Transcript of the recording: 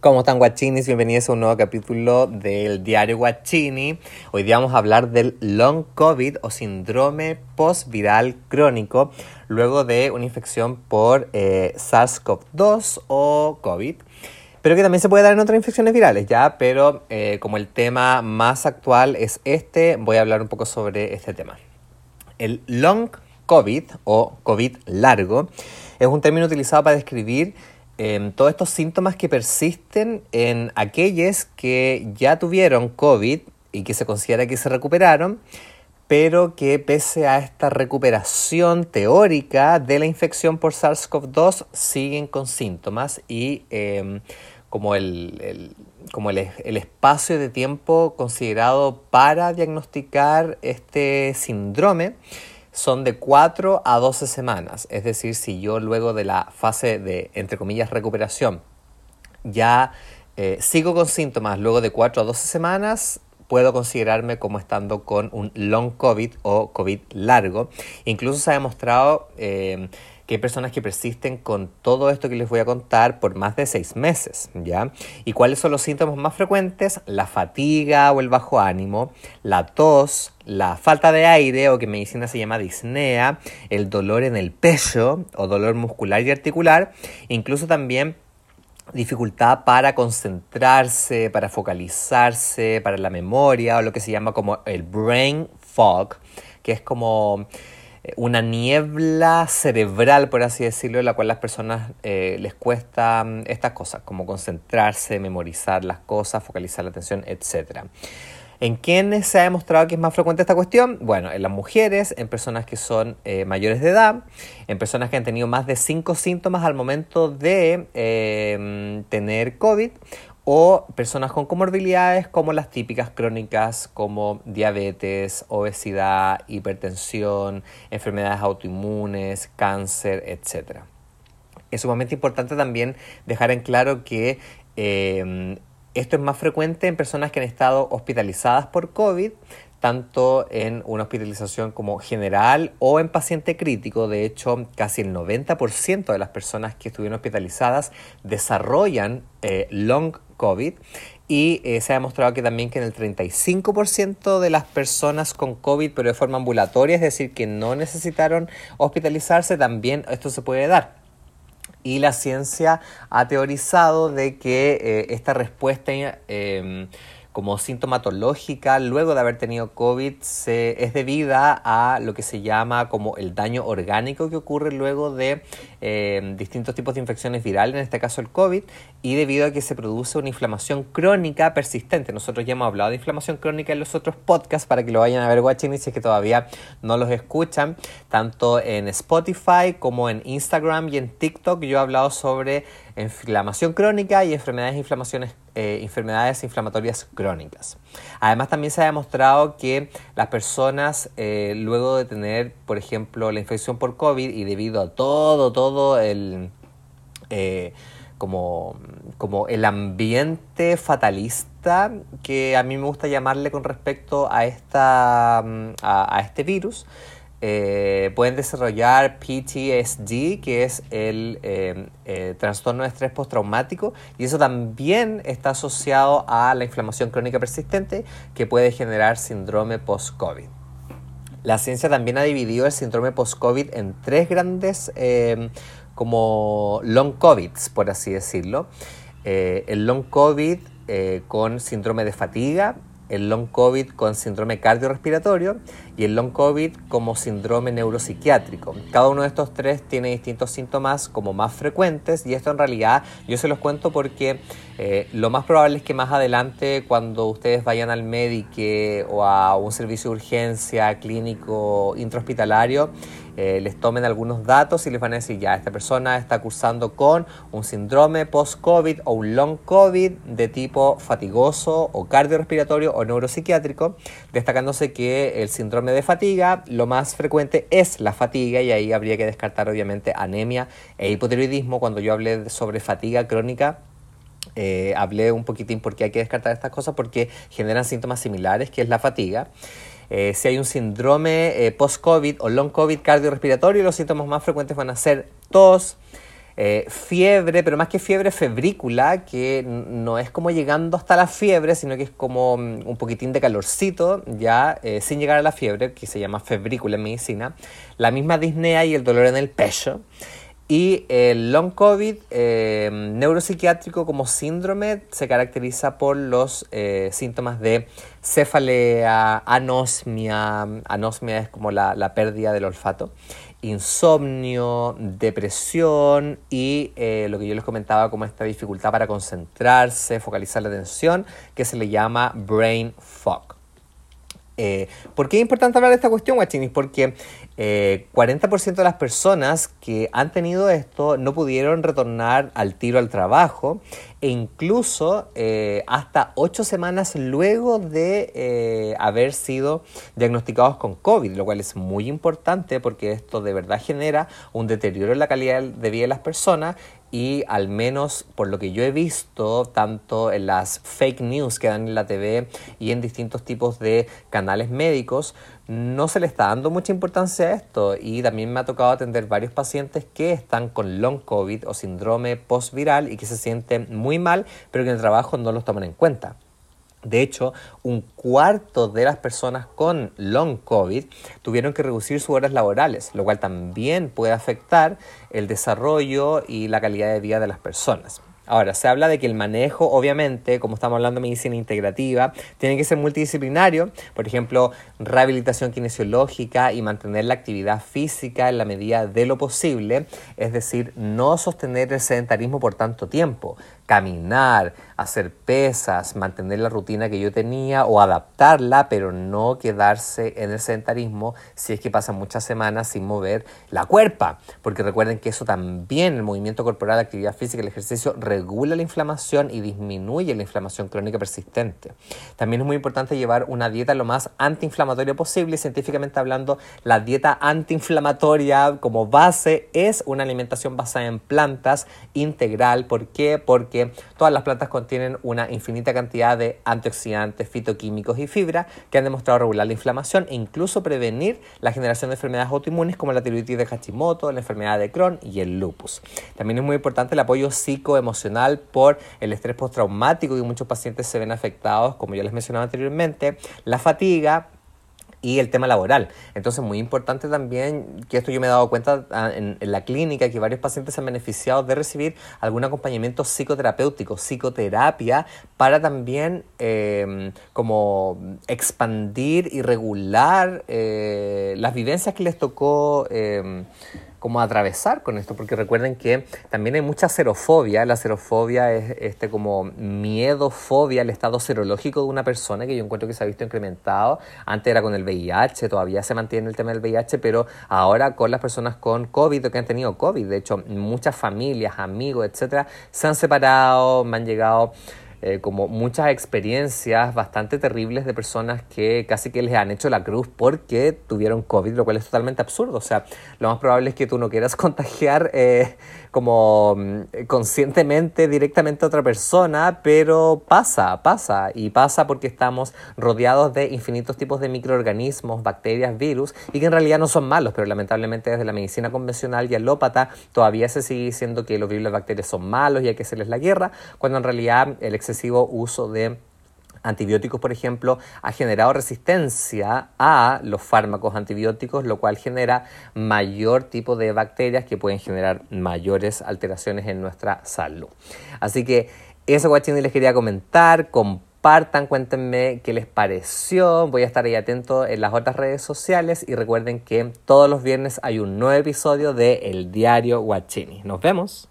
¿Cómo están guachinis? Bienvenidos a un nuevo capítulo del diario Guachini. Hoy día vamos a hablar del long COVID o síndrome postviral crónico luego de una infección por eh, SARS-CoV-2 o COVID. Pero que también se puede dar en otras infecciones virales, ¿ya? Pero eh, como el tema más actual es este, voy a hablar un poco sobre este tema. El long COVID o COVID largo es un término utilizado para describir Em, todos estos síntomas que persisten en aquellos que ya tuvieron COVID y que se considera que se recuperaron, pero que pese a esta recuperación teórica de la infección por SARS-CoV-2 siguen con síntomas y em, como, el, como el, el, espacio de tiempo considerado para diagnosticar este síndrome son de 4 a 12 semanas. Es decir, si yo luego de la fase de, entre comillas, recuperación, ya eh, sigo con síntomas luego de 4 a 12 semanas, puedo considerarme como estando con un long COVID o COVID largo. Incluso se ha demostrado eh, que hay personas que persisten con todo esto que les voy a contar por más de seis meses, ¿ya? ¿Y cuáles son los síntomas más frecuentes? La fatiga o el bajo ánimo, la tos, la falta de aire o que en medicina se llama disnea, el dolor en el pecho o dolor muscular y articular, incluso también dificultad para concentrarse, para focalizarse, para la memoria o lo que se llama como el brain fog, que es como una niebla cerebral, por así decirlo, en la cual las personas eh, les cuesta mm, estas cosas, como concentrarse, memorizar las cosas, focalizar la atención, etc. ¿En quiénes se ha demostrado que es más frecuente esta cuestión? Bueno, en las mujeres, en personas que son eh, mayores de edad, en personas que han tenido más de 5 síntomas al momento de eh, tener COVID o personas con comorbilidades como las típicas crónicas como diabetes, obesidad, hipertensión, enfermedades autoinmunes, cáncer, etc. Es sumamente importante también dejar en claro que em, esto es más frecuente en personas que han estado hospitalizadas por COVID, tanto en una hospitalización como general o en paciente crítico. De hecho, casi el 90% de las personas que estuvieron hospitalizadas desarrollan eh, long COVID y eh, se ha demostrado que también que en el 35% de las personas con COVID pero de forma ambulatoria, es decir, que no necesitaron hospitalizarse, también esto se puede dar. Y la ciencia ha teorizado de que eh, esta respuesta eh, como sintomatológica luego de haber tenido COVID se, es debida a lo que se llama como el daño orgánico que ocurre luego de eh, distintos tipos de infecciones virales, en este caso el COVID, y debido a que se produce una inflamación crónica persistente. Nosotros ya hemos hablado de inflamación crónica en los otros podcasts para que lo vayan a ver, guachini, si es que todavía no los escuchan, tanto en Spotify como en Instagram y en TikTok. Yo he hablado sobre inflamación crónica y enfermedades, inflamaciones, eh, enfermedades inflamatorias crónicas. Además, también se ha demostrado que las personas, eh, luego de tener, por ejemplo, la infección por COVID y debido a todo, todo el... Eh, como, como el ambiente fatalista que a mí me gusta llamarle con respecto a, esta, a este virus, eh, pueden desarrollar PTSD, que es el eh, eh, trastorno de estrés postraumático, y eso también está asociado a la inflamación crónica persistente que puede generar síndrome post-COVID. La ciencia también ha dividido el síndrome post-COVID en tres grandes como long COVID, por así decirlo. el long COVID con síndrome de fatiga, el long COVID con síndrome cardiorrespiratorio y el long COVID como síndrome neuropsiquiátrico. Cada uno de estos tres tiene distintos síntomas como más frecuentes y esto en realidad yo se los cuento porque eh, lo más probable es que más adelante cuando ustedes vayan al médico o a un servicio de urgencia clínico intrahospitalario eh, les tomen algunos datos y les van a decir, ya, esta persona está cursando con un síndrome post-COVID o un long COVID de tipo fatigoso o cardiorrespiratorio o neuropsiquiátrico, destacándose que el síndrome de fatiga, lo más frecuente es la fatiga y ahí habría que descartar obviamente anemia e hipotiroidismo. Cuando yo hablé sobre fatiga crónica, eh, hablé un poquitín por qué hay que descartar estas cosas porque generan síntomas similares, que es la fatiga. Eh, si hay un síndrome eh, post-COVID o long-COVID cardiorrespiratorio, los síntomas más frecuentes van a ser tos, eh, fiebre, pero más que fiebre, febrícula, que no es como llegando hasta la fiebre, sino que es como mm, un poquitín de calorcito, ya eh, sin llegar a la fiebre, que se llama febrícula en medicina, la misma disnea y el dolor en el pecho. Y el long COVID eh, neuropsiquiátrico como síndrome se caracteriza por los eh, síntomas de cefalea, anosmia, anosmia es como la, la pérdida del olfato, insomnio, depresión y eh, lo que yo les comentaba como esta dificultad para concentrarse, focalizar la atención, que se le llama brain fog. ¿Por qué es importante hablar de esta cuestión, Guachinis? Porque eh, 40% de las personas que han tenido esto no pudieron retornar al tiro al trabajo e incluso eh, hasta 8 semanas luego de eh, haber sido diagnosticados con COVID, lo cual es muy importante porque esto de verdad genera un deterioro en la calidad de vida de las personas y al menos por lo que yo he visto, tanto en las fake news que dan en la TV y en distintos tipos de canales médicos, no se le está dando mucha importancia a esto y también me ha tocado atender varios pacientes que están con long COVID o síndrome postviral y que se sienten muy mal, pero que en el trabajo no los toman en cuenta. De hecho, un cuarto de las personas con long COVID tuvieron que reducir sus horas laborales, lo cual también puede afectar el desarrollo y la calidad de vida de las personas. Ahora, se habla de que el manejo, obviamente, como estamos hablando de medicina integrativa, tiene que ser multidisciplinario, por ejemplo, rehabilitación kinesiológica y mantener la actividad física en la medida de lo posible, es decir, no sostener el sedentarismo por tanto tiempo, caminar, hacer pesas, mantener la rutina que yo tenía o adaptarla, pero no quedarse en el sedentarismo si es que pasan muchas semanas sin mover la cuerpa, porque recuerden que eso también, el movimiento corporal, la actividad física, el ejercicio, regula la inflamación y disminuye la inflamación crónica persistente. También es muy importante llevar una dieta lo más antiinflamatoria posible, científicamente hablando, la dieta antiinflamatoria como base es una alimentación basada en plantas integral. ¿Por qué? Porque todas las plantas contienen una infinita cantidad de antioxidantes, fitoquímicos y fibra que han demostrado regular la inflamación e incluso prevenir la generación de enfermedades autoinmunes como la tiroides de Hashimoto, la enfermedad de Crohn y el lupus. También es muy importante el apoyo psicoemocional por el estrés postraumático y muchos pacientes se ven afectados, como ya les mencionaba anteriormente, la fatiga, y el tema laboral. Entonces, muy importante también que esto yo me he dado cuenta ah, en, la clínica que varios pacientes se han beneficiado de recibir algún acompañamiento psicoterapéutico, psicoterapia, para también em, como expandir y regular eh, las vivencias que les tocó em, como atravesar con esto, porque recuerden que también hay mucha serofobia, la serofobia es este como miedo, fobia al estado serológico de una persona que yo encuentro que se ha visto incrementado, antes era con el VIH, todavía se mantiene el tema del VIH, pero ahora con las personas con COVID o que han tenido COVID, de hecho muchas familias, amigos, etcétera, se han separado, me han llegado eh, como muchas experiencias bastante terribles de personas que casi que les han hecho la cruz porque tuvieron COVID, lo cual es totalmente absurdo. O sea, lo más probable es que tú no quieras contagiar eh, como mm, conscientemente directamente a otra persona, pero pasa, pasa. Y pasa porque estamos rodeados de infinitos tipos de microorganismos, bacterias, virus, y que en realidad no son malos, pero lamentablemente desde la medicina convencional y alópata todavía se sigue diciendo que los virus y las bacterias son malos y hay que hacerles la guerra, cuando en realidad el exceso uso de antibióticos, por ejemplo, ha generado resistencia a los fármacos antibióticos, lo cual genera mayor tipo de bacterias que pueden generar mayores alteraciones en nuestra salud. Así que eso, guachini, les quería comentar. Compartan, cuéntenme qué les pareció. Voy a estar ahí atento en las otras redes sociales y recuerden que todos los viernes hay un nuevo episodio de El Diario Guachini. Nos vemos.